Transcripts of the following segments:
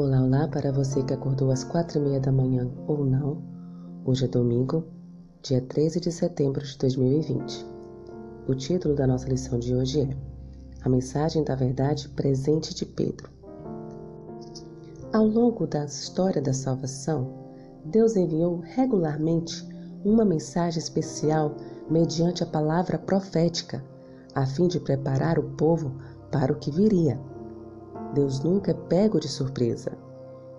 Olá, olá para você que acordou às quatro e meia da manhã ou não. Hoje é domingo, dia 13 de setembro de 2020. O título da nossa lição de hoje é A Mensagem da Verdade Presente de Pedro. Ao longo da história da salvação, Deus enviou regularmente uma mensagem especial mediante a palavra profética, a fim de preparar o povo para o que viria. Deus nunca é pego de surpresa.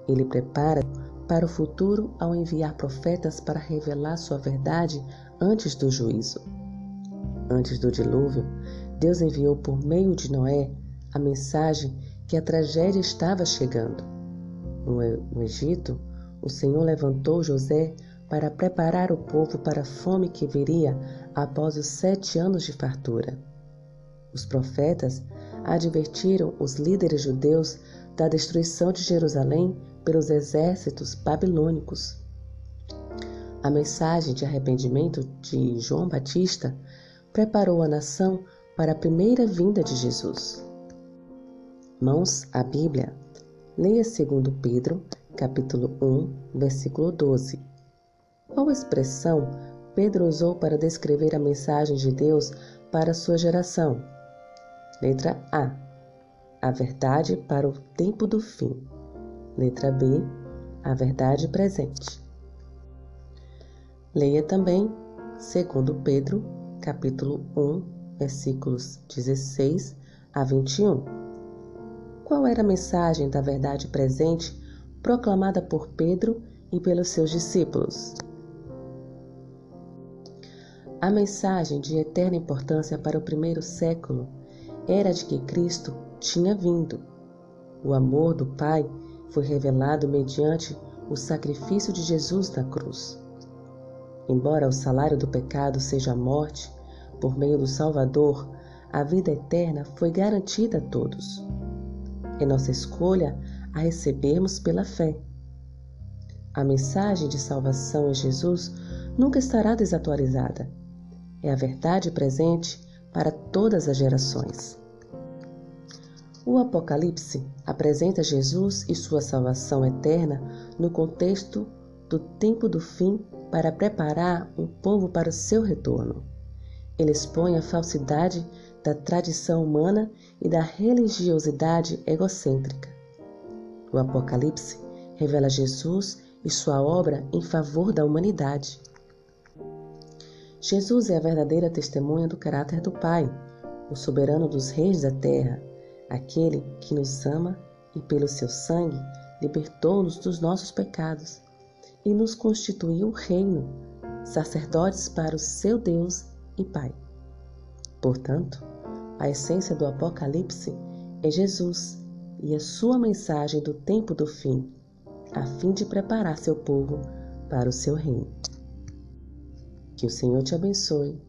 Ele prepara para o futuro ao enviar profetas para revelar sua verdade antes do juízo. Antes do dilúvio, Deus enviou por meio de Noé a mensagem que a tragédia estava chegando. No Egito, o Senhor levantou José para preparar o povo para a fome que viria após os sete anos de fartura. Os profetas advertiram os líderes judeus da destruição de Jerusalém pelos exércitos babilônicos. A mensagem de arrependimento de João Batista preparou a nação para a primeira vinda de Jesus. Mãos à Bíblia. Leia 2 Pedro, capítulo 1, versículo 12. Qual expressão Pedro usou para descrever a mensagem de Deus para sua geração? Letra A. A verdade para o tempo do fim. Letra B. A verdade presente. Leia também, segundo Pedro, capítulo 1, versículos 16 a 21. Qual era a mensagem da verdade presente proclamada por Pedro e pelos seus discípulos? A mensagem de eterna importância para o primeiro século era de que Cristo tinha vindo. O amor do Pai foi revelado mediante o sacrifício de Jesus na cruz. Embora o salário do pecado seja a morte, por meio do Salvador, a vida eterna foi garantida a todos. É nossa escolha a recebermos pela fé. A mensagem de salvação em Jesus nunca estará desatualizada. É a verdade presente para todas as gerações. O Apocalipse apresenta Jesus e sua salvação eterna no contexto do tempo do fim para preparar um povo para o seu retorno. Ele expõe a falsidade da tradição humana e da religiosidade egocêntrica. O Apocalipse revela Jesus e sua obra em favor da humanidade. Jesus é a verdadeira testemunha do caráter do Pai, o soberano dos reis da terra, aquele que nos ama e pelo seu sangue libertou-nos dos nossos pecados e nos constituiu reino, sacerdotes para o seu Deus e Pai. Portanto, a essência do Apocalipse é Jesus e a sua mensagem do tempo do fim, a fim de preparar seu povo para o seu reino. Que o Senhor te abençoe.